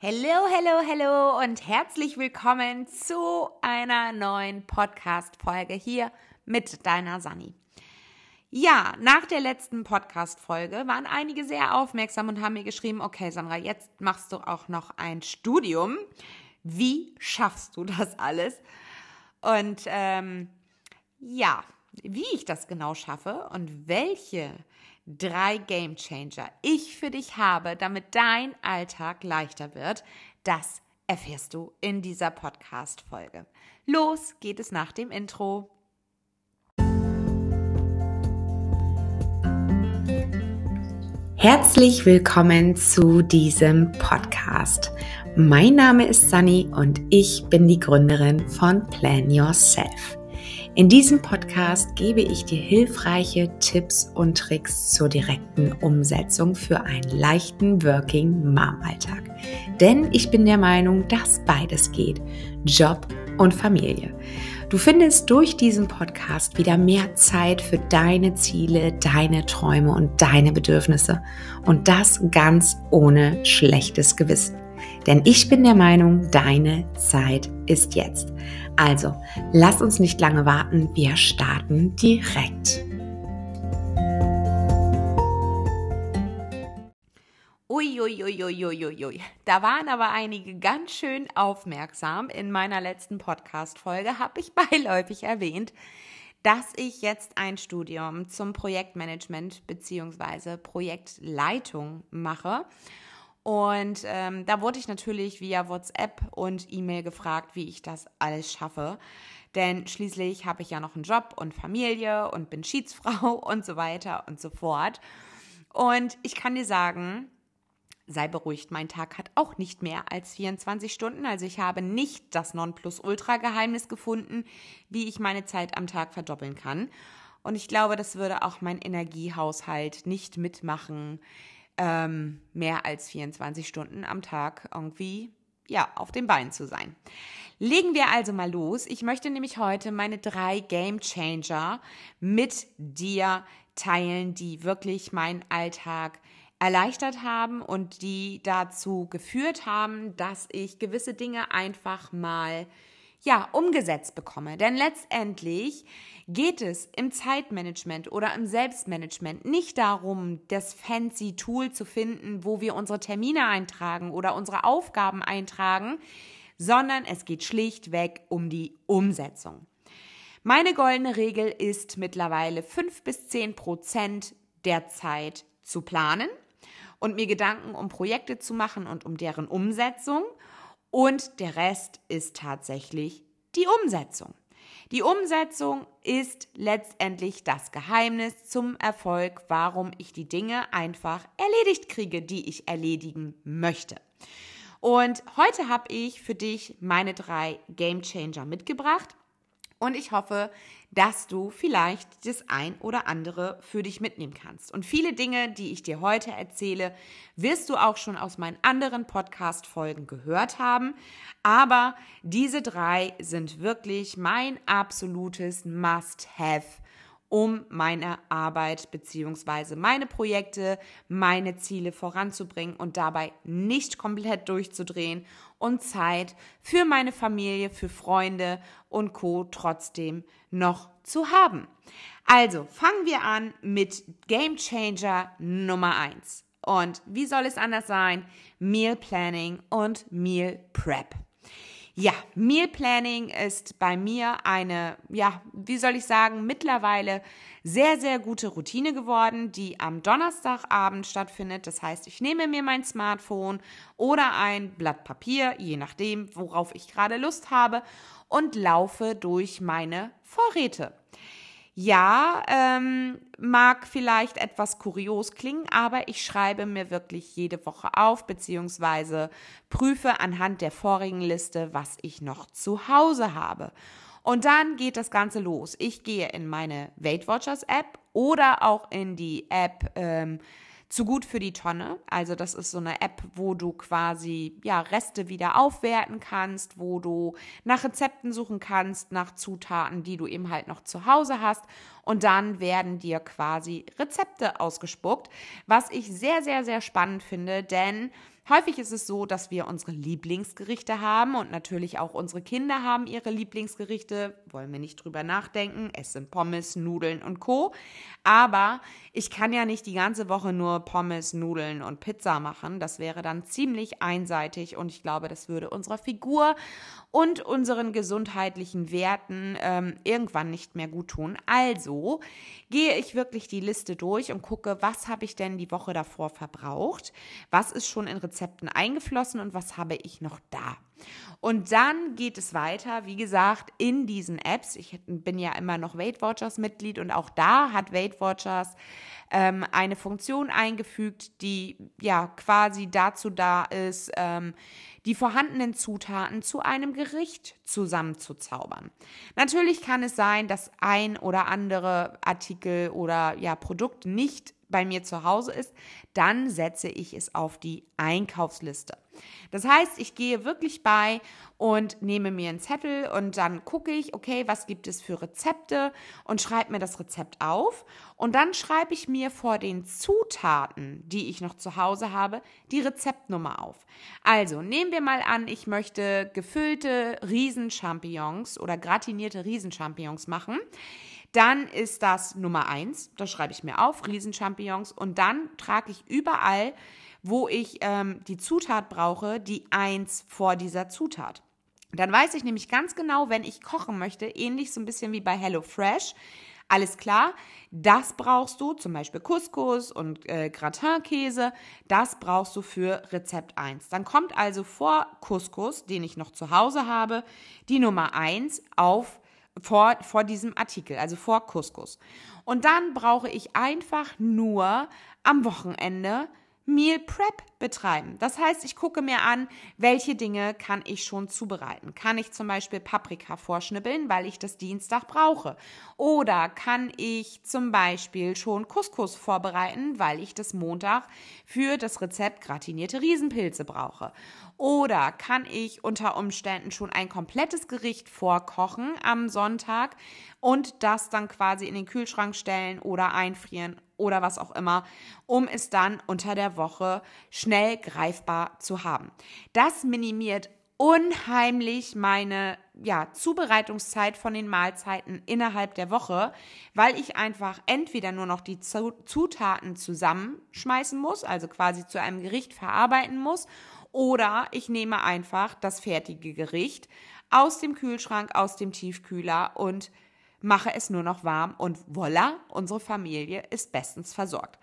Hello, hello, hello und herzlich willkommen zu einer neuen Podcast-Folge hier mit deiner Sani. Ja, nach der letzten Podcast-Folge waren einige sehr aufmerksam und haben mir geschrieben, okay, Sandra, jetzt machst du auch noch ein Studium. Wie schaffst du das alles? Und ähm, ja, wie ich das genau schaffe und welche drei Game Changer ich für dich habe, damit dein Alltag leichter wird, das erfährst du in dieser Podcast-Folge. Los geht es nach dem Intro. Herzlich willkommen zu diesem Podcast. Mein Name ist Sunny und ich bin die Gründerin von Plan Yourself. In diesem Podcast gebe ich dir hilfreiche Tipps und Tricks zur direkten Umsetzung für einen leichten Working Mom Alltag. Denn ich bin der Meinung, dass beides geht. Job und Familie. Du findest durch diesen Podcast wieder mehr Zeit für deine Ziele, deine Träume und deine Bedürfnisse. Und das ganz ohne schlechtes Gewissen. Denn ich bin der Meinung, deine Zeit ist jetzt. Also, lass uns nicht lange warten, wir starten direkt. Uiuiuiuiuiui. Da waren aber einige ganz schön aufmerksam. In meiner letzten Podcast-Folge habe ich beiläufig erwähnt, dass ich jetzt ein Studium zum Projektmanagement bzw. Projektleitung mache. Und ähm, da wurde ich natürlich via WhatsApp und E-Mail gefragt, wie ich das alles schaffe. Denn schließlich habe ich ja noch einen Job und Familie und bin Schiedsfrau und so weiter und so fort. Und ich kann dir sagen, sei beruhigt, mein Tag hat auch nicht mehr als 24 Stunden. Also ich habe nicht das Nonplusultra-Geheimnis gefunden, wie ich meine Zeit am Tag verdoppeln kann. Und ich glaube, das würde auch mein Energiehaushalt nicht mitmachen, ähm, mehr als 24 Stunden am Tag irgendwie ja, auf dem Bein zu sein. Legen wir also mal los. Ich möchte nämlich heute meine drei Game Changer mit dir teilen, die wirklich meinen Alltag erleichtert haben und die dazu geführt haben, dass ich gewisse Dinge einfach mal ja, umgesetzt bekomme. Denn letztendlich geht es im Zeitmanagement oder im Selbstmanagement nicht darum, das fancy Tool zu finden, wo wir unsere Termine eintragen oder unsere Aufgaben eintragen, sondern es geht schlichtweg um die Umsetzung. Meine goldene Regel ist mittlerweile fünf bis zehn Prozent der Zeit zu planen und mir Gedanken um Projekte zu machen und um deren Umsetzung. Und der Rest ist tatsächlich die Umsetzung. Die Umsetzung ist letztendlich das Geheimnis zum Erfolg, warum ich die Dinge einfach erledigt kriege, die ich erledigen möchte. Und heute habe ich für dich meine drei Game Changer mitgebracht und ich hoffe, dass du vielleicht das ein oder andere für dich mitnehmen kannst. Und viele Dinge, die ich dir heute erzähle, wirst du auch schon aus meinen anderen Podcast-Folgen gehört haben. Aber diese drei sind wirklich mein absolutes Must-Have um meine Arbeit beziehungsweise meine Projekte, meine Ziele voranzubringen und dabei nicht komplett durchzudrehen und Zeit für meine Familie, für Freunde und Co trotzdem noch zu haben. Also fangen wir an mit Game Changer Nummer eins Und wie soll es anders sein? Meal Planning und Meal Prep. Ja, Meal Planning ist bei mir eine, ja, wie soll ich sagen, mittlerweile sehr, sehr gute Routine geworden, die am Donnerstagabend stattfindet. Das heißt, ich nehme mir mein Smartphone oder ein Blatt Papier, je nachdem, worauf ich gerade Lust habe, und laufe durch meine Vorräte. Ja, ähm, mag vielleicht etwas kurios klingen, aber ich schreibe mir wirklich jede Woche auf, beziehungsweise prüfe anhand der vorigen Liste, was ich noch zu Hause habe. Und dann geht das Ganze los. Ich gehe in meine Weight Watchers App oder auch in die App ähm, zu gut für die Tonne. Also das ist so eine App, wo du quasi ja Reste wieder aufwerten kannst, wo du nach Rezepten suchen kannst, nach Zutaten, die du eben halt noch zu Hause hast und dann werden dir quasi Rezepte ausgespuckt, was ich sehr sehr sehr spannend finde, denn Häufig ist es so, dass wir unsere Lieblingsgerichte haben und natürlich auch unsere Kinder haben ihre Lieblingsgerichte. Wollen wir nicht drüber nachdenken. Es sind Pommes, Nudeln und Co. Aber ich kann ja nicht die ganze Woche nur Pommes, Nudeln und Pizza machen. Das wäre dann ziemlich einseitig und ich glaube, das würde unserer Figur und unseren gesundheitlichen Werten ähm, irgendwann nicht mehr gut tun. Also gehe ich wirklich die Liste durch und gucke, was habe ich denn die Woche davor verbraucht, was ist schon in Rezepten eingeflossen und was habe ich noch da. Und dann geht es weiter, wie gesagt, in diesen Apps. Ich bin ja immer noch Weight Watchers Mitglied und auch da hat Weight Watchers ähm, eine Funktion eingefügt, die ja quasi dazu da ist, ähm, die vorhandenen Zutaten zu einem Gericht zusammenzuzaubern. Natürlich kann es sein, dass ein oder andere Artikel oder ja Produkt nicht bei mir zu Hause ist, dann setze ich es auf die Einkaufsliste. Das heißt, ich gehe wirklich bei und nehme mir einen Zettel und dann gucke ich, okay, was gibt es für Rezepte und schreibe mir das Rezept auf und dann schreibe ich mir vor den Zutaten, die ich noch zu Hause habe, die Rezeptnummer auf. Also nehmen wir mal an, ich möchte gefüllte Riesenchampignons oder gratinierte Riesenchampignons machen. Dann ist das Nummer eins. Das schreibe ich mir auf, Riesenchampignons. Und dann trage ich überall, wo ich ähm, die Zutat brauche, die eins vor dieser Zutat. Dann weiß ich nämlich ganz genau, wenn ich kochen möchte, ähnlich so ein bisschen wie bei HelloFresh. Alles klar, das brauchst du, zum Beispiel Couscous und äh, Gratinkäse, das brauchst du für Rezept 1. Dann kommt also vor Couscous, den ich noch zu Hause habe, die Nummer 1 auf vor, vor diesem Artikel, also vor Couscous. Und dann brauche ich einfach nur am Wochenende Meal Prep betreiben. Das heißt, ich gucke mir an, welche Dinge kann ich schon zubereiten. Kann ich zum Beispiel Paprika vorschnibbeln, weil ich das Dienstag brauche? Oder kann ich zum Beispiel schon Couscous vorbereiten, weil ich das Montag für das Rezept gratinierte Riesenpilze brauche? Oder kann ich unter Umständen schon ein komplettes Gericht vorkochen am Sonntag und das dann quasi in den Kühlschrank stellen oder einfrieren oder was auch immer, um es dann unter der Woche schnell greifbar zu haben. Das minimiert unheimlich meine ja, Zubereitungszeit von den Mahlzeiten innerhalb der Woche, weil ich einfach entweder nur noch die Zutaten zusammenschmeißen muss, also quasi zu einem Gericht verarbeiten muss, oder ich nehme einfach das fertige Gericht aus dem Kühlschrank, aus dem Tiefkühler und mache es nur noch warm und voila, unsere Familie ist bestens versorgt.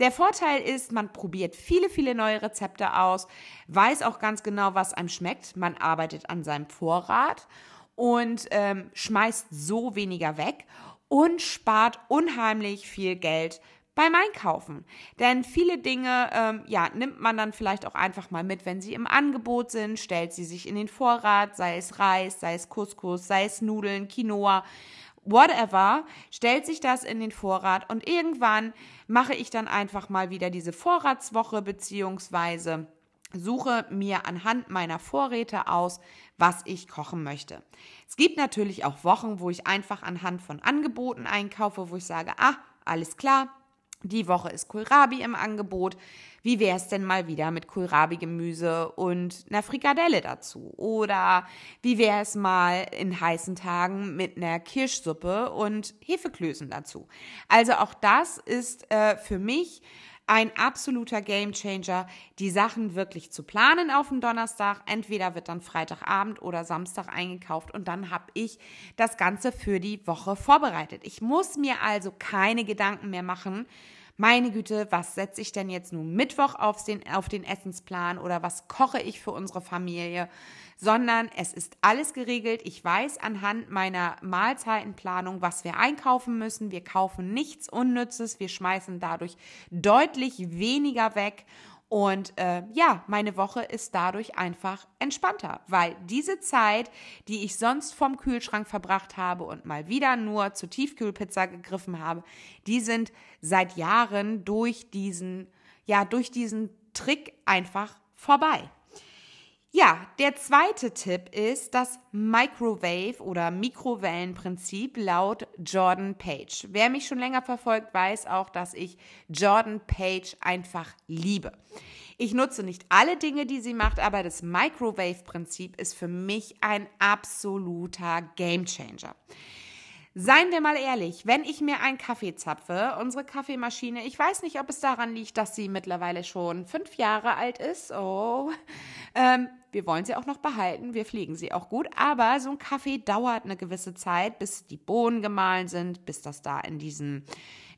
Der Vorteil ist, man probiert viele, viele neue Rezepte aus, weiß auch ganz genau, was einem schmeckt. Man arbeitet an seinem Vorrat und ähm, schmeißt so weniger weg und spart unheimlich viel Geld beim Einkaufen. Denn viele Dinge, ähm, ja, nimmt man dann vielleicht auch einfach mal mit, wenn sie im Angebot sind, stellt sie sich in den Vorrat, sei es Reis, sei es Couscous, sei es Nudeln, Quinoa whatever, stellt sich das in den Vorrat und irgendwann mache ich dann einfach mal wieder diese Vorratswoche beziehungsweise suche mir anhand meiner Vorräte aus, was ich kochen möchte. Es gibt natürlich auch Wochen, wo ich einfach anhand von Angeboten einkaufe, wo ich sage, ah, alles klar, die Woche ist Kohlrabi im Angebot. Wie wäre es denn mal wieder mit Kohlrabi-Gemüse und einer Frikadelle dazu? Oder wie wäre es mal in heißen Tagen mit einer Kirschsuppe und Hefeklößen dazu? Also auch das ist äh, für mich ein absoluter Gamechanger, die Sachen wirklich zu planen auf den Donnerstag. Entweder wird dann Freitagabend oder Samstag eingekauft und dann habe ich das Ganze für die Woche vorbereitet. Ich muss mir also keine Gedanken mehr machen, meine Güte, was setze ich denn jetzt nun Mittwoch auf den, auf den Essensplan oder was koche ich für unsere Familie, sondern es ist alles geregelt. Ich weiß anhand meiner Mahlzeitenplanung, was wir einkaufen müssen. Wir kaufen nichts Unnützes, wir schmeißen dadurch deutlich weniger weg und äh, ja, meine Woche ist dadurch einfach entspannter, weil diese Zeit, die ich sonst vom Kühlschrank verbracht habe und mal wieder nur zur Tiefkühlpizza gegriffen habe, die sind seit Jahren durch diesen, ja, durch diesen Trick einfach vorbei. Ja, der zweite Tipp ist das Microwave oder Mikrowellenprinzip laut Jordan Page. Wer mich schon länger verfolgt, weiß auch, dass ich Jordan Page einfach liebe. Ich nutze nicht alle Dinge, die sie macht, aber das Microwave-Prinzip ist für mich ein absoluter Gamechanger. Seien wir mal ehrlich, wenn ich mir einen Kaffee zapfe, unsere Kaffeemaschine, ich weiß nicht, ob es daran liegt, dass sie mittlerweile schon fünf Jahre alt ist. Oh, ähm, wir wollen sie auch noch behalten, wir pflegen sie auch gut, aber so ein Kaffee dauert eine gewisse Zeit, bis die Bohnen gemahlen sind, bis das da in diesen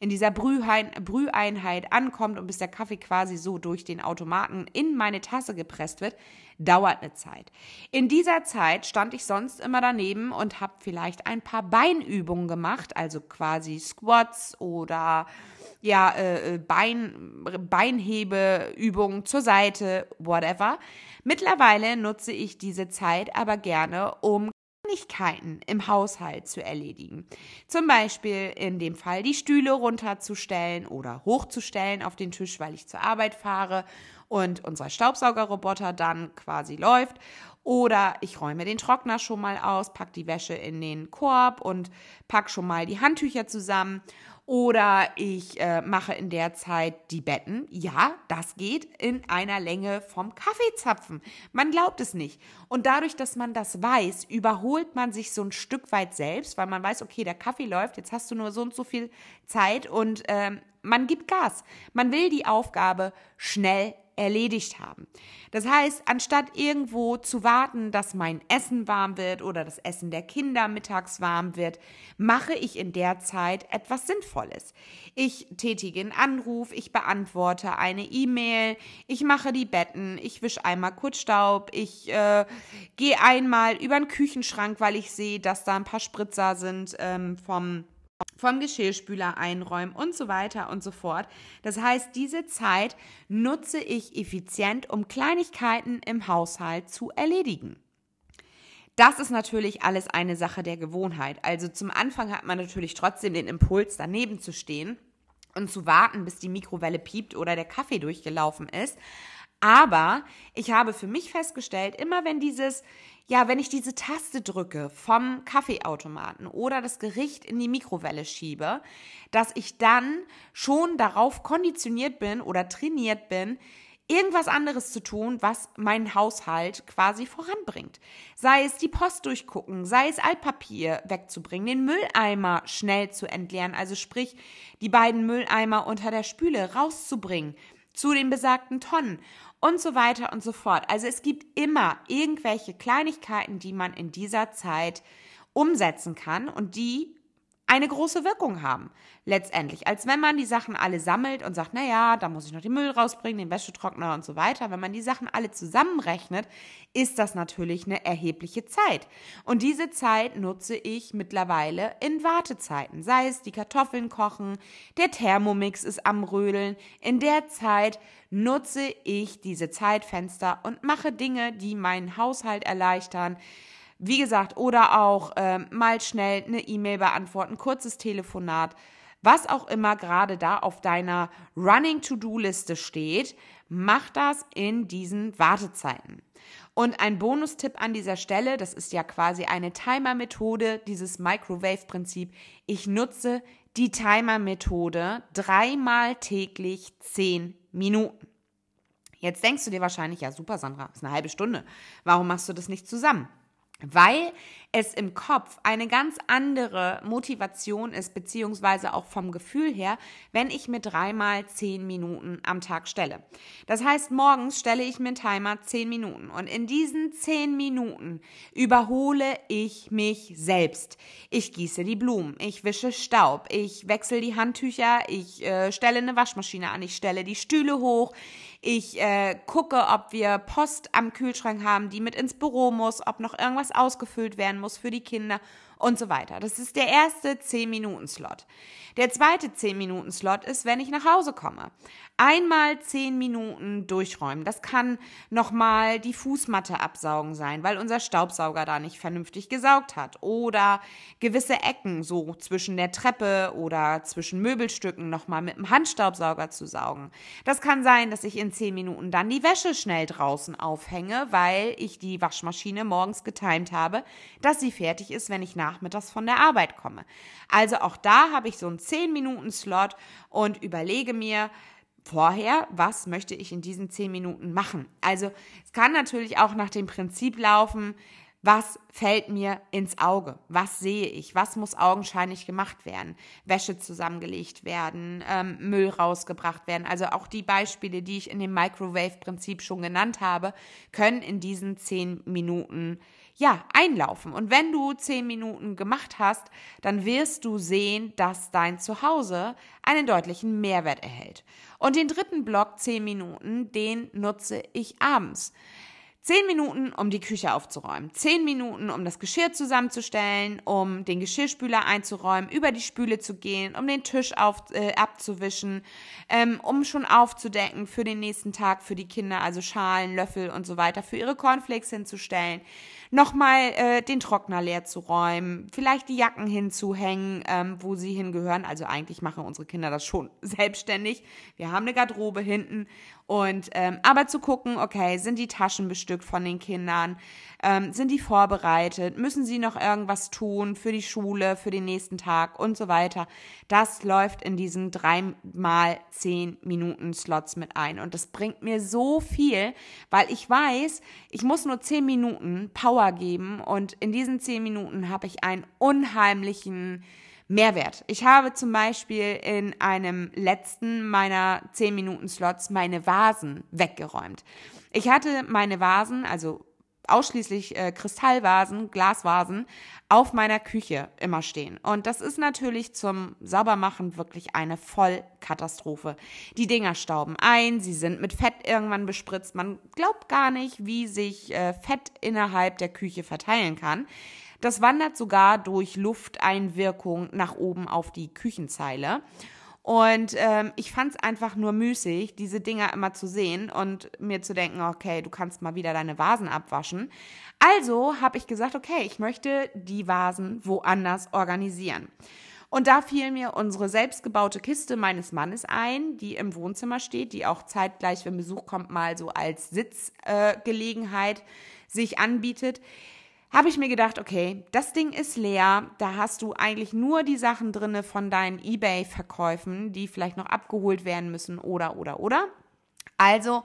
in dieser Brüheinheit ankommt und bis der Kaffee quasi so durch den Automaten in meine Tasse gepresst wird, dauert eine Zeit. In dieser Zeit stand ich sonst immer daneben und habe vielleicht ein paar Beinübungen gemacht, also quasi Squats oder ja, äh, äh Bein, Beinhebeübungen zur Seite, whatever. Mittlerweile nutze ich diese Zeit aber gerne, um Kleinigkeiten im Haushalt zu erledigen. Zum Beispiel in dem Fall die Stühle runterzustellen oder hochzustellen auf den Tisch, weil ich zur Arbeit fahre und unser Staubsaugerroboter dann quasi läuft. Oder ich räume den Trockner schon mal aus, pack die Wäsche in den Korb und pack schon mal die Handtücher zusammen oder ich äh, mache in der Zeit die Betten. Ja, das geht in einer Länge vom Kaffeezapfen. Man glaubt es nicht. Und dadurch, dass man das weiß, überholt man sich so ein Stück weit selbst, weil man weiß, okay, der Kaffee läuft, jetzt hast du nur so und so viel Zeit und ähm, man gibt Gas. Man will die Aufgabe schnell erledigt haben. Das heißt, anstatt irgendwo zu warten, dass mein Essen warm wird oder das Essen der Kinder mittags warm wird, mache ich in der Zeit etwas Sinnvolles. Ich tätige einen Anruf, ich beantworte eine E-Mail, ich mache die Betten, ich wische einmal kurz Staub, ich äh, gehe einmal über den Küchenschrank, weil ich sehe, dass da ein paar Spritzer sind ähm, vom vom Geschirrspüler einräumen und so weiter und so fort. Das heißt, diese Zeit nutze ich effizient, um Kleinigkeiten im Haushalt zu erledigen. Das ist natürlich alles eine Sache der Gewohnheit. Also zum Anfang hat man natürlich trotzdem den Impuls, daneben zu stehen und zu warten, bis die Mikrowelle piept oder der Kaffee durchgelaufen ist. Aber ich habe für mich festgestellt, immer wenn dieses, ja, wenn ich diese Taste drücke vom Kaffeeautomaten oder das Gericht in die Mikrowelle schiebe, dass ich dann schon darauf konditioniert bin oder trainiert bin, irgendwas anderes zu tun, was meinen Haushalt quasi voranbringt. Sei es die Post durchgucken, sei es Altpapier wegzubringen, den Mülleimer schnell zu entleeren, also sprich die beiden Mülleimer unter der Spüle rauszubringen zu den besagten Tonnen und so weiter und so fort. Also es gibt immer irgendwelche Kleinigkeiten, die man in dieser Zeit umsetzen kann und die eine große Wirkung haben, letztendlich. Als wenn man die Sachen alle sammelt und sagt, na ja, da muss ich noch den Müll rausbringen, den Wäschetrockner und so weiter. Wenn man die Sachen alle zusammenrechnet, ist das natürlich eine erhebliche Zeit. Und diese Zeit nutze ich mittlerweile in Wartezeiten. Sei es die Kartoffeln kochen, der Thermomix ist am Rödeln. In der Zeit nutze ich diese Zeitfenster und mache Dinge, die meinen Haushalt erleichtern, wie gesagt, oder auch äh, mal schnell eine E-Mail beantworten, kurzes Telefonat, was auch immer gerade da auf deiner Running To-Do-Liste steht, mach das in diesen Wartezeiten. Und ein Bonustipp an dieser Stelle, das ist ja quasi eine Timer-Methode, dieses Microwave-Prinzip. Ich nutze die Timer-Methode dreimal täglich zehn Minuten. Jetzt denkst du dir wahrscheinlich, ja super, Sandra, ist eine halbe Stunde. Warum machst du das nicht zusammen? Weil es im Kopf eine ganz andere Motivation ist, beziehungsweise auch vom Gefühl her, wenn ich mir dreimal zehn Minuten am Tag stelle. Das heißt, morgens stelle ich mir einen Timer zehn Minuten und in diesen zehn Minuten überhole ich mich selbst. Ich gieße die Blumen, ich wische Staub, ich wechsle die Handtücher, ich äh, stelle eine Waschmaschine an, ich stelle die Stühle hoch, ich äh, gucke, ob wir Post am Kühlschrank haben, die mit ins Büro muss, ob noch irgendwas ausgefüllt werden muss für die Kinder und so weiter. Das ist der erste 10-Minuten-Slot. Der zweite 10-Minuten-Slot ist, wenn ich nach Hause komme. Einmal 10 Minuten durchräumen. Das kann nochmal die Fußmatte absaugen sein, weil unser Staubsauger da nicht vernünftig gesaugt hat. Oder gewisse Ecken, so zwischen der Treppe oder zwischen Möbelstücken nochmal mit dem Handstaubsauger zu saugen. Das kann sein, dass ich in 10 Minuten dann die Wäsche schnell draußen aufhänge, weil ich die Waschmaschine morgens getimt habe, dass sie fertig ist, wenn ich nach nachmittags von der Arbeit komme. Also auch da habe ich so einen 10 Minuten Slot und überlege mir, vorher, was möchte ich in diesen zehn Minuten machen. Also es kann natürlich auch nach dem Prinzip laufen, was fällt mir ins Auge? Was sehe ich? Was muss augenscheinlich gemacht werden? Wäsche zusammengelegt werden, ähm, Müll rausgebracht werden. Also auch die Beispiele, die ich in dem Microwave-Prinzip schon genannt habe, können in diesen zehn Minuten ja, einlaufen. Und wenn du zehn Minuten gemacht hast, dann wirst du sehen, dass dein Zuhause einen deutlichen Mehrwert erhält. Und den dritten Block, zehn Minuten, den nutze ich abends. Zehn Minuten, um die Küche aufzuräumen. Zehn Minuten, um das Geschirr zusammenzustellen, um den Geschirrspüler einzuräumen, über die Spüle zu gehen, um den Tisch auf, äh, abzuwischen, ähm, um schon aufzudecken für den nächsten Tag für die Kinder, also Schalen, Löffel und so weiter, für ihre Cornflakes hinzustellen nochmal äh, den Trockner leer zu räumen, vielleicht die Jacken hinzuhängen, ähm, wo sie hingehören. Also eigentlich machen unsere Kinder das schon selbstständig. Wir haben eine Garderobe hinten und ähm, aber zu gucken, okay, sind die Taschen bestückt von den Kindern? Ähm, sind die vorbereitet? Müssen sie noch irgendwas tun für die Schule, für den nächsten Tag und so weiter? Das läuft in diesen drei mal zehn Minuten Slots mit ein. Und das bringt mir so viel, weil ich weiß, ich muss nur zehn Minuten Power geben und in diesen zehn Minuten habe ich einen unheimlichen Mehrwert. Ich habe zum Beispiel in einem letzten meiner 10 Minuten Slots meine Vasen weggeräumt. Ich hatte meine Vasen, also ausschließlich äh, Kristallvasen, Glasvasen auf meiner Küche immer stehen. Und das ist natürlich zum Saubermachen wirklich eine Vollkatastrophe. Die Dinger stauben ein, sie sind mit Fett irgendwann bespritzt. Man glaubt gar nicht, wie sich äh, Fett innerhalb der Küche verteilen kann. Das wandert sogar durch Lufteinwirkung nach oben auf die Küchenzeile. Und ähm, ich fand es einfach nur müßig, diese Dinger immer zu sehen und mir zu denken, okay, du kannst mal wieder deine Vasen abwaschen. Also habe ich gesagt, okay, ich möchte die Vasen woanders organisieren. Und da fiel mir unsere selbstgebaute Kiste meines Mannes ein, die im Wohnzimmer steht, die auch zeitgleich, wenn Besuch kommt, mal so als Sitzgelegenheit äh, sich anbietet habe ich mir gedacht, okay, das Ding ist leer, da hast du eigentlich nur die Sachen drinne von deinen eBay-Verkäufen, die vielleicht noch abgeholt werden müssen oder, oder, oder. Also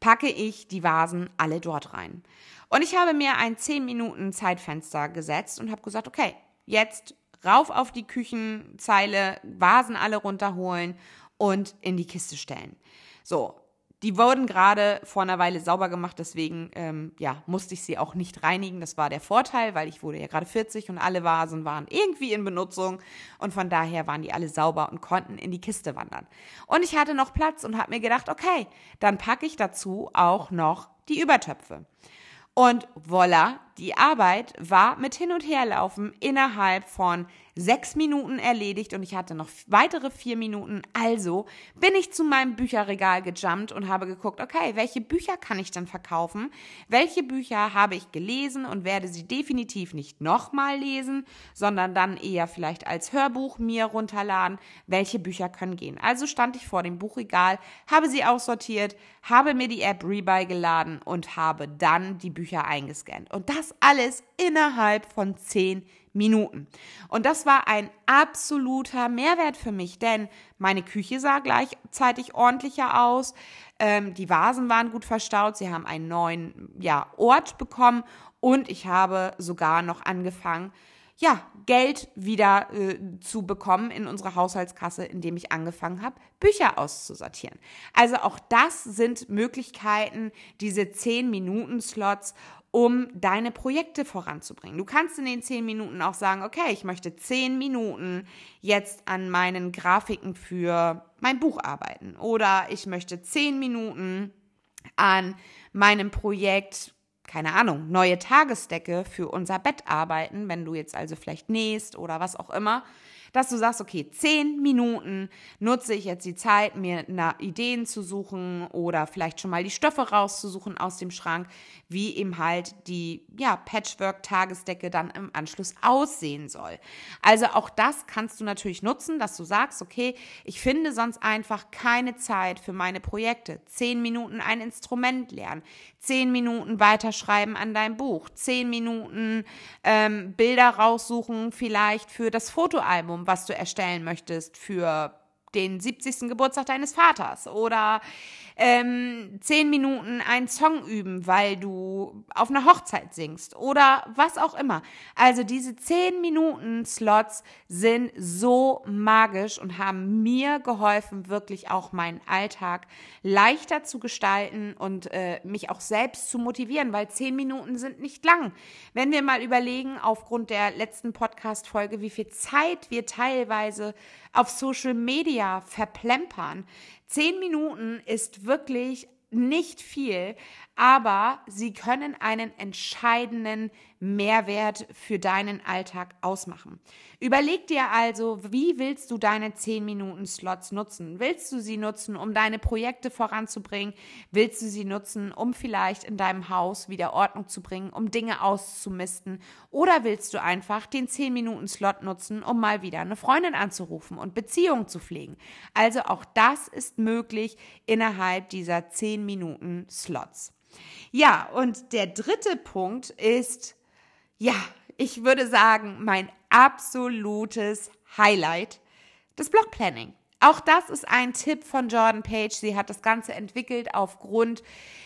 packe ich die Vasen alle dort rein. Und ich habe mir ein 10 Minuten Zeitfenster gesetzt und habe gesagt, okay, jetzt rauf auf die Küchenzeile, Vasen alle runterholen und in die Kiste stellen. So, die wurden gerade vor einer Weile sauber gemacht, deswegen ähm, ja, musste ich sie auch nicht reinigen. Das war der Vorteil, weil ich wurde ja gerade 40 und alle Vasen waren irgendwie in Benutzung und von daher waren die alle sauber und konnten in die Kiste wandern. Und ich hatte noch Platz und habe mir gedacht, okay, dann packe ich dazu auch noch die Übertöpfe. Und voila, die Arbeit war mit Hin- und Herlaufen innerhalb von sechs Minuten erledigt und ich hatte noch weitere vier Minuten. Also bin ich zu meinem Bücherregal gejumpt und habe geguckt, okay, welche Bücher kann ich denn verkaufen? Welche Bücher habe ich gelesen und werde sie definitiv nicht nochmal lesen, sondern dann eher vielleicht als Hörbuch mir runterladen? Welche Bücher können gehen? Also stand ich vor dem Buchregal, habe sie aussortiert, habe mir die App Rebuy geladen und habe dann die Bücher eingescannt. Und das das alles innerhalb von zehn Minuten. Und das war ein absoluter Mehrwert für mich, denn meine Küche sah gleichzeitig ordentlicher aus. Ähm, die Vasen waren gut verstaut. Sie haben einen neuen ja, Ort bekommen und ich habe sogar noch angefangen, ja, Geld wieder äh, zu bekommen in unsere Haushaltskasse, indem ich angefangen habe, Bücher auszusortieren. Also auch das sind Möglichkeiten, diese 10-Minuten-Slots, um deine Projekte voranzubringen. Du kannst in den zehn Minuten auch sagen, okay, ich möchte zehn Minuten jetzt an meinen Grafiken für mein Buch arbeiten oder ich möchte zehn Minuten an meinem Projekt, keine Ahnung, neue Tagesdecke für unser Bett arbeiten, wenn du jetzt also vielleicht nähst oder was auch immer dass du sagst, okay, zehn Minuten nutze ich jetzt die Zeit, mir nach Ideen zu suchen oder vielleicht schon mal die Stoffe rauszusuchen aus dem Schrank, wie eben halt die ja, Patchwork-Tagesdecke dann im Anschluss aussehen soll. Also auch das kannst du natürlich nutzen, dass du sagst, okay, ich finde sonst einfach keine Zeit für meine Projekte. Zehn Minuten ein Instrument lernen, zehn Minuten weiterschreiben an deinem Buch, zehn Minuten ähm, Bilder raussuchen, vielleicht für das Fotoalbum, was du erstellen möchtest, für den 70. Geburtstag deines Vaters oder ähm, zehn Minuten einen Song üben, weil du auf einer Hochzeit singst oder was auch immer. Also diese zehn Minuten Slots sind so magisch und haben mir geholfen, wirklich auch meinen Alltag leichter zu gestalten und äh, mich auch selbst zu motivieren, weil zehn Minuten sind nicht lang. Wenn wir mal überlegen, aufgrund der letzten Podcast-Folge, wie viel Zeit wir teilweise auf Social Media verplempern. Zehn Minuten ist wirklich nicht viel, aber sie können einen entscheidenden Mehrwert für deinen Alltag ausmachen. Überleg dir also, wie willst du deine 10 Minuten Slots nutzen? Willst du sie nutzen, um deine Projekte voranzubringen? Willst du sie nutzen, um vielleicht in deinem Haus wieder Ordnung zu bringen, um Dinge auszumisten? Oder willst du einfach den 10 Minuten Slot nutzen, um mal wieder eine Freundin anzurufen und Beziehungen zu pflegen? Also auch das ist möglich innerhalb dieser 10 Minuten Slots. Ja, und der dritte Punkt ist, ja, ich würde sagen, mein absolutes Highlight, das Blockplanning. Auch das ist ein Tipp von Jordan Page. Sie hat das Ganze entwickelt aufgrund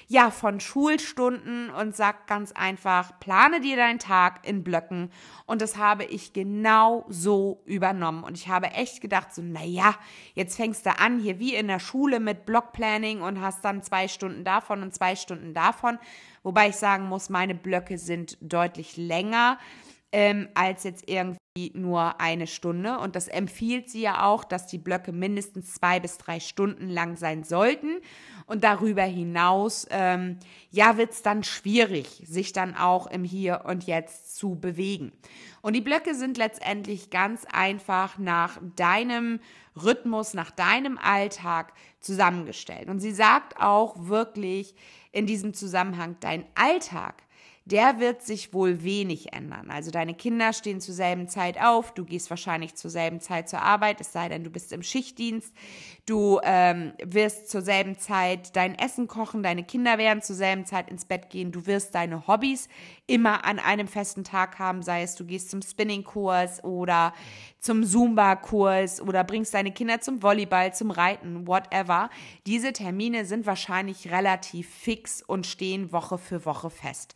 ja von Schulstunden und sagt ganz einfach: Plane dir deinen Tag in Blöcken. Und das habe ich genau so übernommen. Und ich habe echt gedacht so, na ja, jetzt fängst du an hier wie in der Schule mit Blockplanning und hast dann zwei Stunden davon und zwei Stunden davon. Wobei ich sagen muss, meine Blöcke sind deutlich länger ähm, als jetzt irgendwie nur eine Stunde. Und das empfiehlt sie ja auch, dass die Blöcke mindestens zwei bis drei Stunden lang sein sollten. Und darüber hinaus, ähm, ja, wird es dann schwierig, sich dann auch im Hier und Jetzt zu bewegen. Und die Blöcke sind letztendlich ganz einfach nach deinem Rhythmus, nach deinem Alltag zusammengestellt. Und sie sagt auch wirklich in diesem Zusammenhang, dein Alltag der wird sich wohl wenig ändern. Also deine Kinder stehen zur selben Zeit auf, du gehst wahrscheinlich zur selben Zeit zur Arbeit, es sei denn, du bist im Schichtdienst, du ähm, wirst zur selben Zeit dein Essen kochen, deine Kinder werden zur selben Zeit ins Bett gehen, du wirst deine Hobbys immer an einem festen Tag haben, sei es du gehst zum Spinningkurs oder zum Zumba-Kurs oder bringst deine Kinder zum Volleyball, zum Reiten, whatever. Diese Termine sind wahrscheinlich relativ fix und stehen Woche für Woche fest.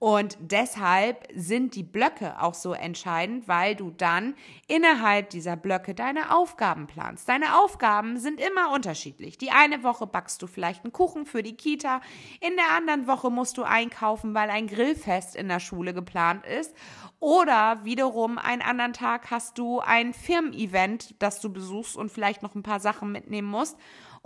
Und deshalb sind die Blöcke auch so entscheidend, weil du dann innerhalb dieser Blöcke deine Aufgaben planst. Deine Aufgaben sind immer unterschiedlich. Die eine Woche backst du vielleicht einen Kuchen für die Kita, in der anderen Woche musst du einkaufen, weil ein Grillfest in der Schule geplant ist. Oder wiederum einen anderen Tag hast du ein Firmen-Event, das du besuchst und vielleicht noch ein paar Sachen mitnehmen musst.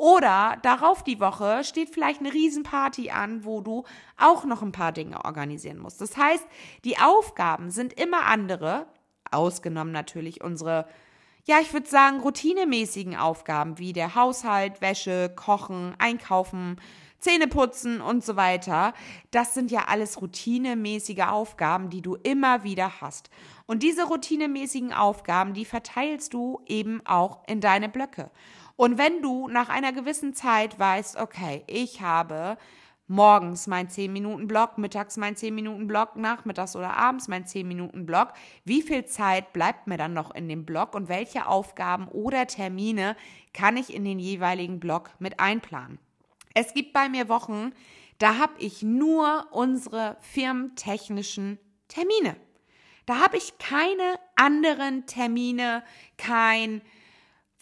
Oder darauf die Woche steht vielleicht eine Riesenparty an, wo du auch noch ein paar Dinge organisieren musst. Das heißt, die Aufgaben sind immer andere, ausgenommen natürlich unsere, ja, ich würde sagen, routinemäßigen Aufgaben wie der Haushalt, Wäsche, Kochen, Einkaufen, Zähne putzen und so weiter. Das sind ja alles routinemäßige Aufgaben, die du immer wieder hast. Und diese routinemäßigen Aufgaben, die verteilst du eben auch in deine Blöcke. Und wenn du nach einer gewissen Zeit weißt, okay, ich habe morgens mein 10-Minuten-Block, mittags mein 10-Minuten-Block, nachmittags oder abends mein 10-Minuten-Block, wie viel Zeit bleibt mir dann noch in dem Block und welche Aufgaben oder Termine kann ich in den jeweiligen Block mit einplanen? Es gibt bei mir Wochen, da habe ich nur unsere firmentechnischen Termine. Da habe ich keine anderen Termine, kein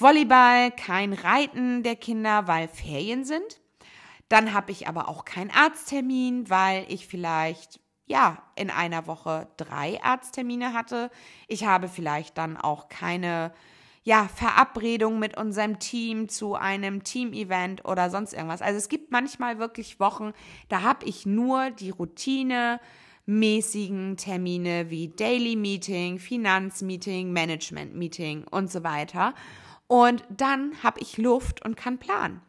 Volleyball, kein Reiten der Kinder, weil Ferien sind. Dann habe ich aber auch keinen Arzttermin, weil ich vielleicht ja in einer Woche drei Arzttermine hatte. Ich habe vielleicht dann auch keine ja, Verabredung mit unserem Team zu einem Team-Event oder sonst irgendwas. Also es gibt manchmal wirklich Wochen, da habe ich nur die Routine mäßigen Termine wie Daily Meeting, Finanzmeeting, Management Meeting und so weiter. Und dann habe ich Luft und kann planen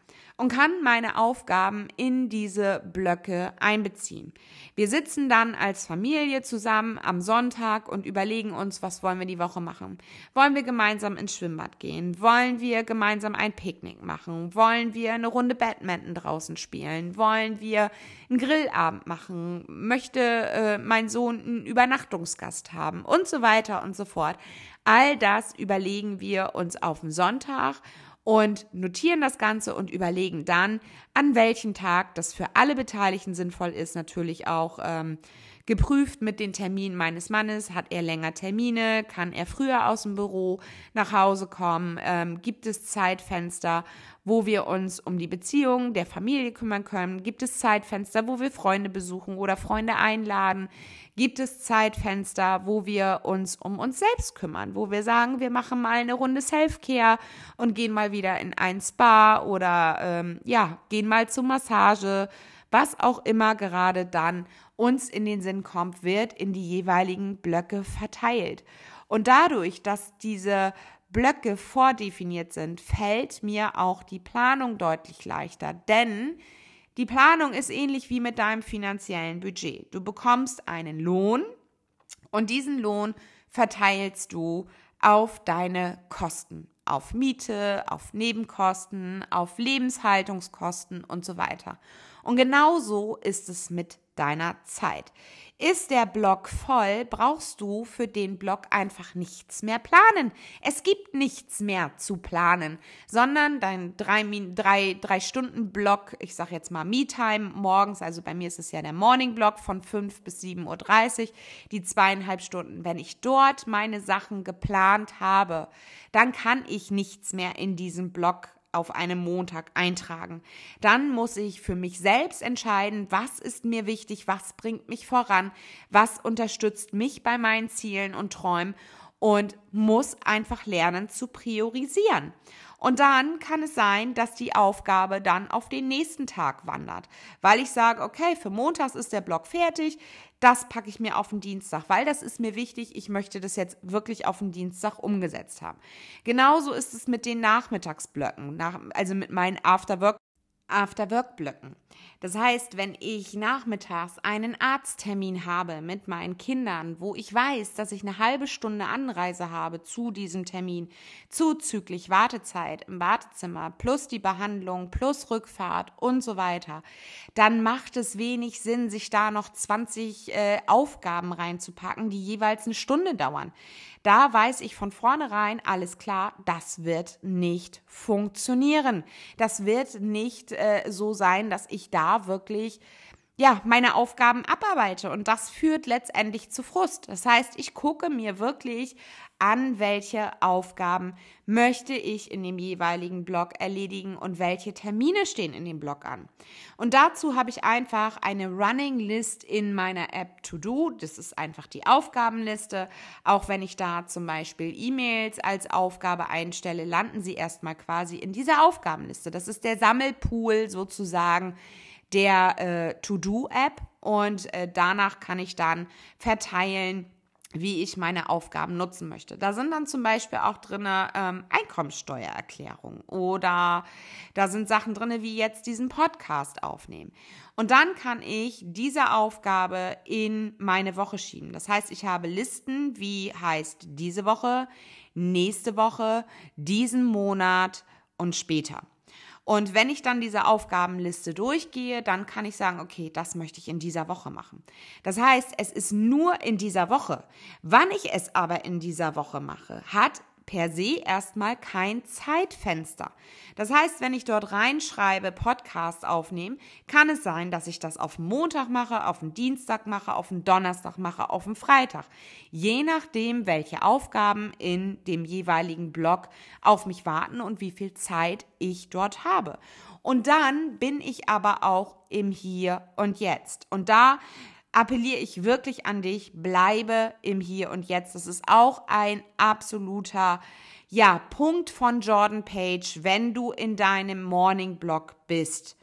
und kann meine Aufgaben in diese Blöcke einbeziehen. Wir sitzen dann als Familie zusammen am Sonntag und überlegen uns, was wollen wir die Woche machen. Wollen wir gemeinsam ins Schwimmbad gehen? Wollen wir gemeinsam ein Picknick machen? Wollen wir eine Runde Badminton draußen spielen? Wollen wir einen Grillabend machen? Möchte äh, mein Sohn einen Übernachtungsgast haben? Und so weiter und so fort. All das überlegen wir uns auf dem Sonntag und notieren das Ganze und überlegen dann, an welchem Tag das für alle Beteiligten sinnvoll ist, natürlich auch ähm, geprüft mit den Terminen meines Mannes. Hat er länger Termine? Kann er früher aus dem Büro nach Hause kommen? Ähm, gibt es Zeitfenster, wo wir uns um die Beziehung der Familie kümmern können? Gibt es Zeitfenster, wo wir Freunde besuchen oder Freunde einladen? Gibt es Zeitfenster, wo wir uns um uns selbst kümmern, wo wir sagen, wir machen mal eine Runde Selfcare und gehen mal wieder in ein Spa oder ähm, ja, gehen mal zur Massage, was auch immer gerade dann uns in den Sinn kommt, wird in die jeweiligen Blöcke verteilt. Und dadurch, dass diese Blöcke vordefiniert sind, fällt mir auch die Planung deutlich leichter. Denn die Planung ist ähnlich wie mit deinem finanziellen Budget. Du bekommst einen Lohn und diesen Lohn verteilst du auf deine Kosten, auf Miete, auf Nebenkosten, auf Lebenshaltungskosten und so weiter. Und genauso ist es mit deiner Zeit. Ist der Block voll, brauchst du für den Block einfach nichts mehr planen. Es gibt nichts mehr zu planen, sondern dein drei, drei, drei Stunden Block, ich sage jetzt mal Me-Time morgens, also bei mir ist es ja der Morning Block von 5 bis 7.30 Uhr, die zweieinhalb Stunden. Wenn ich dort meine Sachen geplant habe, dann kann ich nichts mehr in diesem Block auf einem Montag eintragen. Dann muss ich für mich selbst entscheiden, was ist mir wichtig, was bringt mich voran, was unterstützt mich bei meinen Zielen und Träumen und muss einfach lernen zu priorisieren. Und dann kann es sein, dass die Aufgabe dann auf den nächsten Tag wandert, weil ich sage, okay, für Montags ist der Block fertig, das packe ich mir auf den Dienstag, weil das ist mir wichtig. Ich möchte das jetzt wirklich auf den Dienstag umgesetzt haben. Genauso ist es mit den Nachmittagsblöcken, nach, also mit meinen Afterwork After-Work-Blöcken. Das heißt, wenn ich nachmittags einen Arzttermin habe mit meinen Kindern, wo ich weiß, dass ich eine halbe Stunde Anreise habe zu diesem Termin, zuzüglich Wartezeit im Wartezimmer, plus die Behandlung, plus Rückfahrt und so weiter, dann macht es wenig Sinn, sich da noch 20 äh, Aufgaben reinzupacken, die jeweils eine Stunde dauern. Da weiß ich von vornherein, alles klar, das wird nicht funktionieren. Das wird nicht äh, so sein, dass ich da wirklich ja, meine Aufgaben abarbeite und das führt letztendlich zu Frust. Das heißt, ich gucke mir wirklich an, welche Aufgaben möchte ich in dem jeweiligen Blog erledigen und welche Termine stehen in dem Blog an. Und dazu habe ich einfach eine Running List in meiner App To Do. Das ist einfach die Aufgabenliste. Auch wenn ich da zum Beispiel E-Mails als Aufgabe einstelle, landen sie erstmal quasi in dieser Aufgabenliste. Das ist der Sammelpool sozusagen der äh, To-Do-App und äh, danach kann ich dann verteilen, wie ich meine Aufgaben nutzen möchte. Da sind dann zum Beispiel auch drin ähm, Einkommenssteuererklärung oder da sind Sachen drin, wie jetzt diesen Podcast aufnehmen. Und dann kann ich diese Aufgabe in meine Woche schieben. Das heißt, ich habe Listen, wie heißt diese Woche, nächste Woche, diesen Monat und später. Und wenn ich dann diese Aufgabenliste durchgehe, dann kann ich sagen, okay, das möchte ich in dieser Woche machen. Das heißt, es ist nur in dieser Woche. Wann ich es aber in dieser Woche mache, hat per se erstmal kein Zeitfenster. Das heißt, wenn ich dort reinschreibe, Podcast aufnehmen, kann es sein, dass ich das auf Montag mache, auf den Dienstag mache, auf den Donnerstag mache, auf den Freitag. Je nachdem, welche Aufgaben in dem jeweiligen Blog auf mich warten und wie viel Zeit ich dort habe. Und dann bin ich aber auch im Hier und Jetzt. Und da appelliere ich wirklich an dich, bleibe im Hier und Jetzt. Das ist auch ein absoluter ja, Punkt von Jordan Page, wenn du in deinem Morning Blog bist.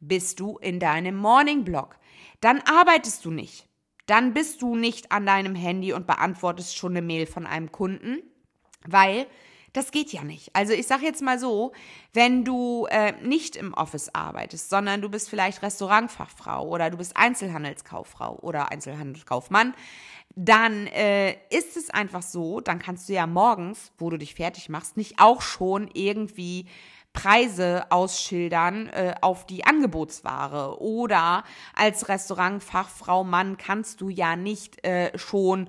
Bist du in deinem Morning Blog? Dann arbeitest du nicht. Dann bist du nicht an deinem Handy und beantwortest schon eine Mail von einem Kunden, weil das geht ja nicht. Also ich sage jetzt mal so, wenn du äh, nicht im Office arbeitest, sondern du bist vielleicht Restaurantfachfrau oder du bist Einzelhandelskauffrau oder Einzelhandelskaufmann, dann äh, ist es einfach so, dann kannst du ja morgens, wo du dich fertig machst, nicht auch schon irgendwie Preise ausschildern äh, auf die Angebotsware. Oder als Restaurantfachfrau Mann kannst du ja nicht äh, schon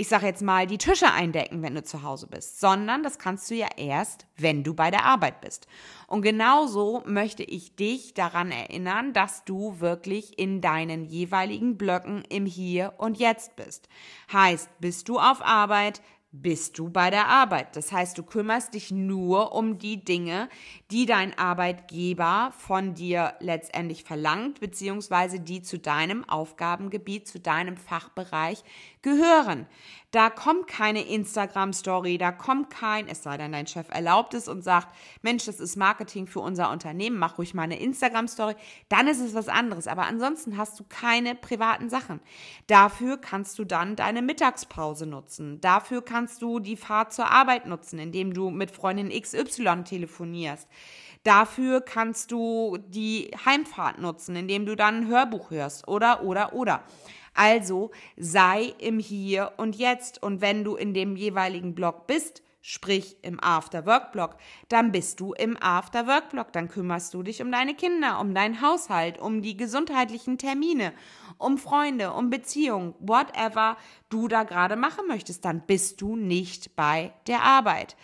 ich sage jetzt mal, die Tische eindecken, wenn du zu Hause bist, sondern das kannst du ja erst, wenn du bei der Arbeit bist. Und genauso möchte ich dich daran erinnern, dass du wirklich in deinen jeweiligen Blöcken im Hier und Jetzt bist. Heißt, bist du auf Arbeit, bist du bei der Arbeit. Das heißt, du kümmerst dich nur um die Dinge, die dein Arbeitgeber von dir letztendlich verlangt, beziehungsweise die zu deinem Aufgabengebiet, zu deinem Fachbereich gehören. Da kommt keine Instagram-Story, da kommt kein, es sei denn, dein Chef erlaubt es und sagt, Mensch, das ist Marketing für unser Unternehmen, mach ruhig mal eine Instagram-Story, dann ist es was anderes. Aber ansonsten hast du keine privaten Sachen. Dafür kannst du dann deine Mittagspause nutzen. Dafür kannst du die Fahrt zur Arbeit nutzen, indem du mit Freundin XY telefonierst. Dafür kannst du die Heimfahrt nutzen, indem du dann ein Hörbuch hörst oder, oder, oder. Also sei im Hier und Jetzt. Und wenn du in dem jeweiligen Blog bist, sprich im After-Work-Block, dann bist du im After-Work-Block. Dann kümmerst du dich um deine Kinder, um deinen Haushalt, um die gesundheitlichen Termine, um Freunde, um Beziehungen, whatever du da gerade machen möchtest. Dann bist du nicht bei der Arbeit.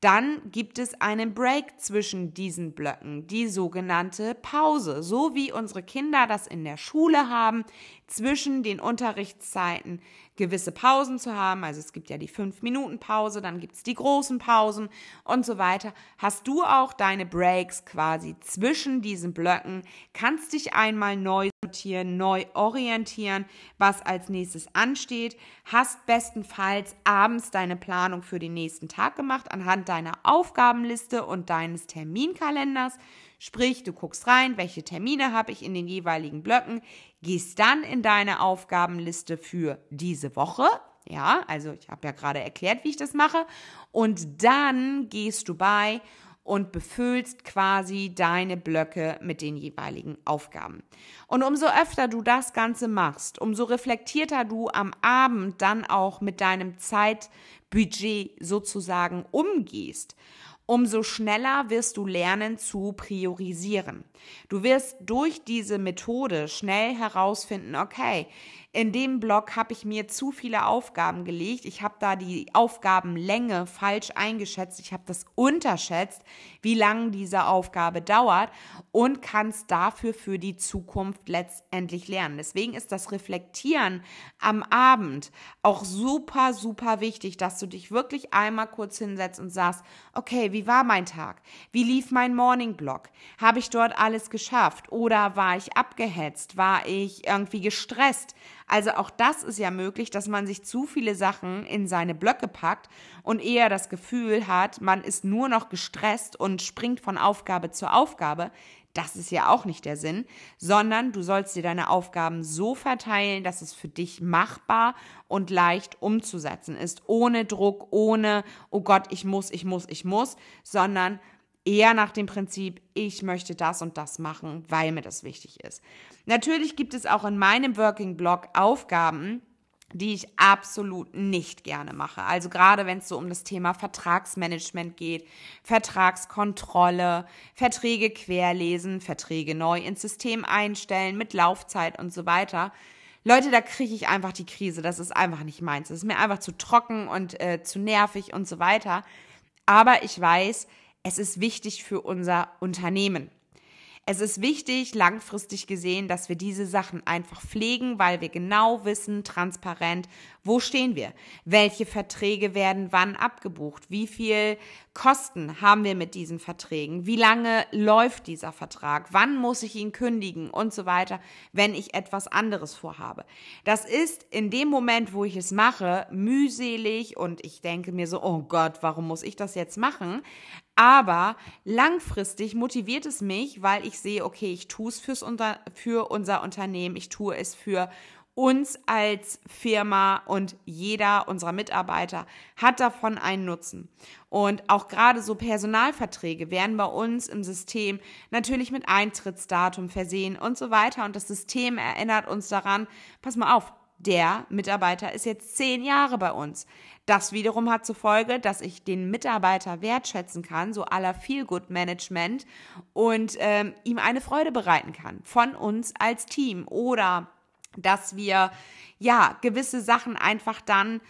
Dann gibt es einen Break zwischen diesen Blöcken, die sogenannte Pause, so wie unsere Kinder das in der Schule haben, zwischen den Unterrichtszeiten gewisse Pausen zu haben. Also es gibt ja die fünf Minuten Pause, dann gibt es die großen Pausen und so weiter. Hast du auch deine Breaks quasi zwischen diesen Blöcken, kannst dich einmal neu sortieren, neu orientieren, was als nächstes ansteht, hast bestenfalls abends deine Planung für den nächsten Tag gemacht anhand deiner Aufgabenliste und deines Terminkalenders. Sprich, du guckst rein, welche Termine habe ich in den jeweiligen Blöcken, gehst dann in deine Aufgabenliste für diese Woche. Ja, also ich habe ja gerade erklärt, wie ich das mache. Und dann gehst du bei und befüllst quasi deine Blöcke mit den jeweiligen Aufgaben. Und umso öfter du das Ganze machst, umso reflektierter du am Abend dann auch mit deinem Zeitbudget sozusagen umgehst, umso schneller wirst du lernen zu priorisieren. Du wirst durch diese Methode schnell herausfinden, okay, in dem Blog habe ich mir zu viele Aufgaben gelegt. Ich habe da die Aufgabenlänge falsch eingeschätzt. Ich habe das unterschätzt, wie lange diese Aufgabe dauert und kannst dafür für die Zukunft letztendlich lernen. Deswegen ist das Reflektieren am Abend auch super, super wichtig, dass du dich wirklich einmal kurz hinsetzt und sagst, okay, wie war mein Tag? Wie lief mein Morning Blog? Habe ich dort alles geschafft? Oder war ich abgehetzt? War ich irgendwie gestresst? Also auch das ist ja möglich, dass man sich zu viele Sachen in seine Blöcke packt und eher das Gefühl hat, man ist nur noch gestresst und springt von Aufgabe zu Aufgabe. Das ist ja auch nicht der Sinn, sondern du sollst dir deine Aufgaben so verteilen, dass es für dich machbar und leicht umzusetzen ist, ohne Druck, ohne, oh Gott, ich muss, ich muss, ich muss, sondern eher nach dem Prinzip, ich möchte das und das machen, weil mir das wichtig ist. Natürlich gibt es auch in meinem Working Blog Aufgaben, die ich absolut nicht gerne mache. Also gerade wenn es so um das Thema Vertragsmanagement geht, Vertragskontrolle, Verträge querlesen, Verträge neu ins System einstellen mit Laufzeit und so weiter. Leute, da kriege ich einfach die Krise. Das ist einfach nicht meins. Das ist mir einfach zu trocken und äh, zu nervig und so weiter. Aber ich weiß, es ist wichtig für unser Unternehmen. Es ist wichtig, langfristig gesehen, dass wir diese Sachen einfach pflegen, weil wir genau wissen, transparent, wo stehen wir? Welche Verträge werden wann abgebucht? Wie viel Kosten haben wir mit diesen Verträgen? Wie lange läuft dieser Vertrag? Wann muss ich ihn kündigen und so weiter, wenn ich etwas anderes vorhabe? Das ist in dem Moment, wo ich es mache, mühselig und ich denke mir so, oh Gott, warum muss ich das jetzt machen? Aber langfristig motiviert es mich, weil ich sehe, okay, ich tue es fürs unter, für unser Unternehmen, ich tue es für uns als Firma und jeder unserer Mitarbeiter hat davon einen Nutzen. Und auch gerade so Personalverträge werden bei uns im System natürlich mit Eintrittsdatum versehen und so weiter. Und das System erinnert uns daran, pass mal auf, der Mitarbeiter ist jetzt zehn Jahre bei uns. Das wiederum hat zur Folge, dass ich den Mitarbeiter wertschätzen kann, so aller Feel-Good-Management und ähm, ihm eine Freude bereiten kann von uns als Team oder dass wir ja gewisse Sachen einfach dann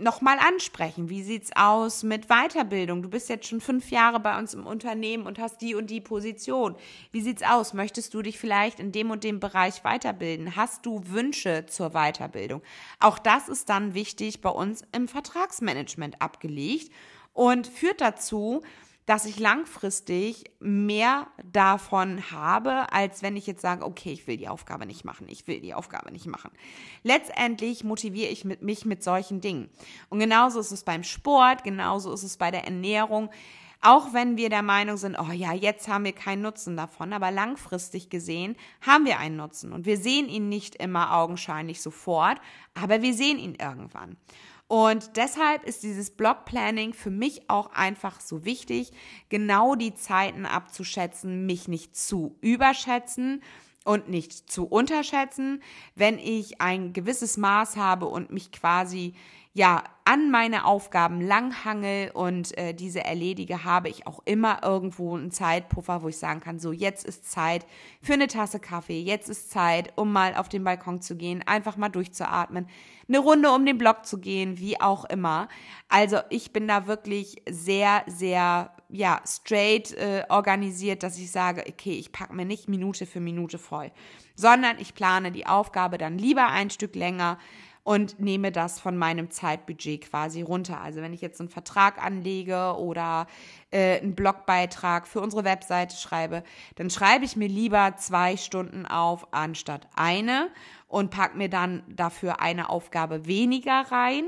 nochmal ansprechen. Wie sieht's aus mit Weiterbildung? Du bist jetzt schon fünf Jahre bei uns im Unternehmen und hast die und die Position. Wie sieht's aus? Möchtest du dich vielleicht in dem und dem Bereich weiterbilden? Hast du Wünsche zur Weiterbildung? Auch das ist dann wichtig bei uns im Vertragsmanagement abgelegt und führt dazu, dass ich langfristig mehr davon habe, als wenn ich jetzt sage, okay, ich will die Aufgabe nicht machen, ich will die Aufgabe nicht machen. Letztendlich motiviere ich mich mit solchen Dingen. Und genauso ist es beim Sport, genauso ist es bei der Ernährung. Auch wenn wir der Meinung sind, oh ja, jetzt haben wir keinen Nutzen davon, aber langfristig gesehen haben wir einen Nutzen und wir sehen ihn nicht immer augenscheinlich sofort, aber wir sehen ihn irgendwann. Und deshalb ist dieses Blockplanning für mich auch einfach so wichtig, genau die Zeiten abzuschätzen, mich nicht zu überschätzen und nicht zu unterschätzen. Wenn ich ein gewisses Maß habe und mich quasi ja an meine Aufgaben langhangel und äh, diese erledige, habe ich auch immer irgendwo einen Zeitpuffer, wo ich sagen kann, so jetzt ist Zeit für eine Tasse Kaffee, jetzt ist Zeit, um mal auf den Balkon zu gehen, einfach mal durchzuatmen, eine Runde um den Block zu gehen, wie auch immer. Also ich bin da wirklich sehr, sehr ja straight äh, organisiert, dass ich sage, okay, ich packe mir nicht Minute für Minute voll, sondern ich plane die Aufgabe dann lieber ein Stück länger und nehme das von meinem Zeitbudget quasi runter. Also wenn ich jetzt einen Vertrag anlege oder äh, einen Blogbeitrag für unsere Webseite schreibe, dann schreibe ich mir lieber zwei Stunden auf anstatt eine und pack mir dann dafür eine Aufgabe weniger rein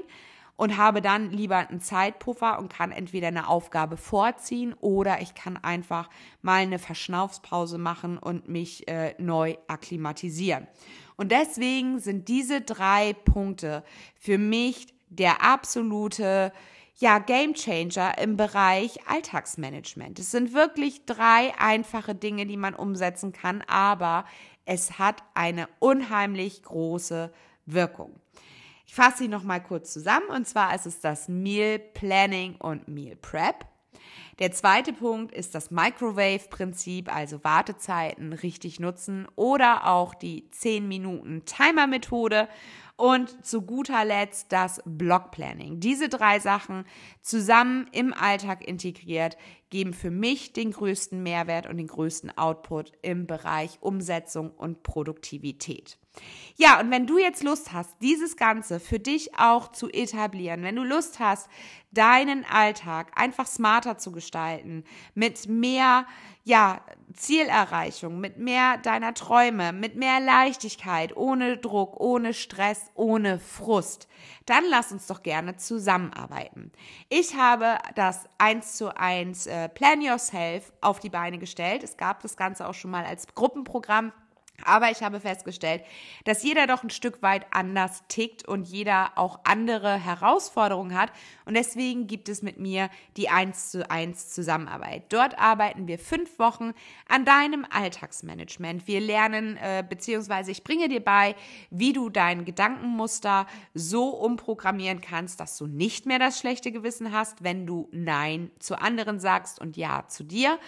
und habe dann lieber einen Zeitpuffer und kann entweder eine Aufgabe vorziehen oder ich kann einfach mal eine Verschnaufspause machen und mich äh, neu akklimatisieren. Und deswegen sind diese drei Punkte für mich der absolute ja, Game Changer im Bereich Alltagsmanagement. Es sind wirklich drei einfache Dinge, die man umsetzen kann, aber es hat eine unheimlich große Wirkung. Ich fasse sie nochmal kurz zusammen und zwar ist es das Meal Planning und Meal Prep. Der zweite Punkt ist das Microwave-Prinzip, also Wartezeiten richtig nutzen oder auch die 10 Minuten Timer-Methode und zu guter Letzt das Block-Planning. Diese drei Sachen zusammen im Alltag integriert geben für mich den größten Mehrwert und den größten Output im Bereich Umsetzung und Produktivität. Ja, und wenn du jetzt Lust hast, dieses Ganze für dich auch zu etablieren, wenn du Lust hast, deinen Alltag einfach smarter zu gestalten, mit mehr, ja, Zielerreichung, mit mehr deiner Träume, mit mehr Leichtigkeit, ohne Druck, ohne Stress, ohne Frust, dann lass uns doch gerne zusammenarbeiten. Ich habe das 1 zu 1 äh, Plan Yourself auf die Beine gestellt. Es gab das Ganze auch schon mal als Gruppenprogramm aber ich habe festgestellt, dass jeder doch ein Stück weit anders tickt und jeder auch andere Herausforderungen hat. Und deswegen gibt es mit mir die 1 zu 1 Zusammenarbeit. Dort arbeiten wir fünf Wochen an deinem Alltagsmanagement. Wir lernen, äh, beziehungsweise ich bringe dir bei, wie du dein Gedankenmuster so umprogrammieren kannst, dass du nicht mehr das schlechte Gewissen hast, wenn du Nein zu anderen sagst und Ja zu dir.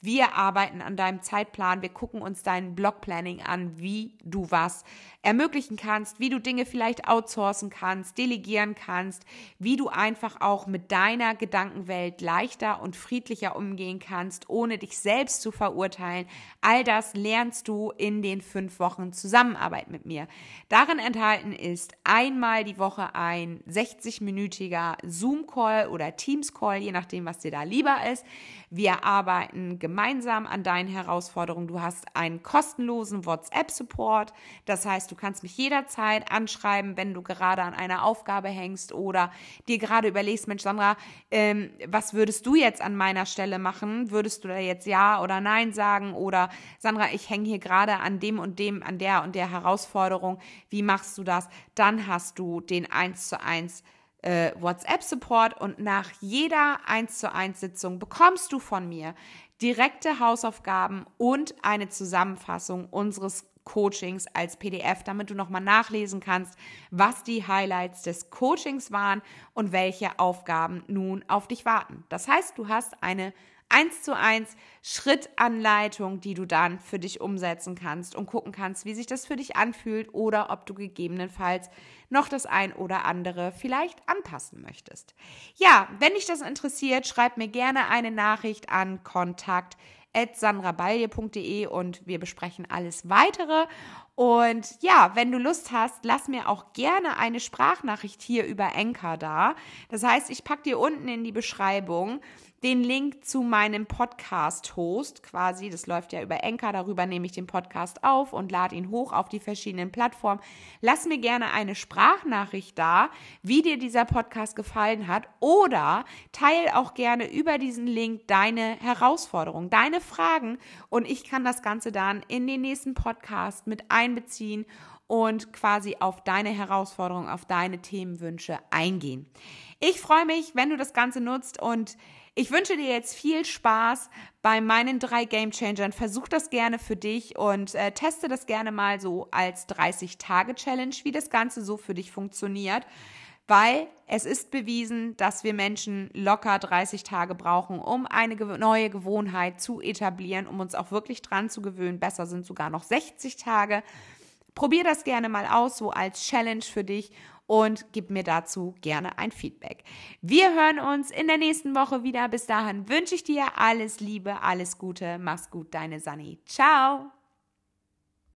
Wir arbeiten an deinem Zeitplan. Wir gucken uns deinen Blogplanning an, wie du was ermöglichen kannst, wie du Dinge vielleicht outsourcen kannst, delegieren kannst, wie du einfach auch mit deiner Gedankenwelt leichter und friedlicher umgehen kannst, ohne dich selbst zu verurteilen. All das lernst du in den fünf Wochen Zusammenarbeit mit mir. Darin enthalten ist einmal die Woche ein 60-minütiger Zoom-Call oder Teams-Call, je nachdem, was dir da lieber ist. Wir arbeiten gemeinsam an deinen Herausforderungen. Du hast einen kostenlosen WhatsApp-Support. Das heißt, Du kannst mich jederzeit anschreiben, wenn du gerade an einer Aufgabe hängst oder dir gerade überlegst, Mensch, Sandra, ähm, was würdest du jetzt an meiner Stelle machen? Würdest du da jetzt Ja oder Nein sagen? Oder Sandra, ich hänge hier gerade an dem und dem, an der und der Herausforderung. Wie machst du das? Dann hast du den 1 zu 1 äh, WhatsApp-Support und nach jeder 1 zu 1 Sitzung bekommst du von mir direkte Hausaufgaben und eine Zusammenfassung unseres Coachings als PDF, damit du nochmal nachlesen kannst, was die Highlights des Coachings waren und welche Aufgaben nun auf dich warten. Das heißt, du hast eine eins zu eins Schrittanleitung, die du dann für dich umsetzen kannst und gucken kannst, wie sich das für dich anfühlt oder ob du gegebenenfalls noch das ein oder andere vielleicht anpassen möchtest. Ja, wenn dich das interessiert, schreib mir gerne eine Nachricht an kontakt sandrabalje.de und wir besprechen alles weitere. Und ja, wenn du Lust hast, lass mir auch gerne eine Sprachnachricht hier über Enka da. Das heißt, ich packe dir unten in die Beschreibung den Link zu meinem Podcast-Host quasi. Das läuft ja über Enka. Darüber nehme ich den Podcast auf und lade ihn hoch auf die verschiedenen Plattformen. Lass mir gerne eine Sprachnachricht da, wie dir dieser Podcast gefallen hat. Oder teile auch gerne über diesen Link deine Herausforderungen, deine Fragen. Und ich kann das Ganze dann in den nächsten Podcast mit einbeziehen und quasi auf deine Herausforderungen, auf deine Themenwünsche eingehen. Ich freue mich, wenn du das Ganze nutzt und ich wünsche dir jetzt viel Spaß bei meinen drei Game Changern. Versuch das gerne für dich und äh, teste das gerne mal so als 30-Tage-Challenge, wie das Ganze so für dich funktioniert. Weil es ist bewiesen, dass wir Menschen locker 30 Tage brauchen, um eine neue Gewohnheit zu etablieren, um uns auch wirklich dran zu gewöhnen. Besser sind sogar noch 60 Tage. Probier das gerne mal aus, so als Challenge für dich und gib mir dazu gerne ein Feedback. Wir hören uns in der nächsten Woche wieder. Bis dahin wünsche ich dir alles Liebe, alles Gute. Mach's gut, deine Sani. Ciao.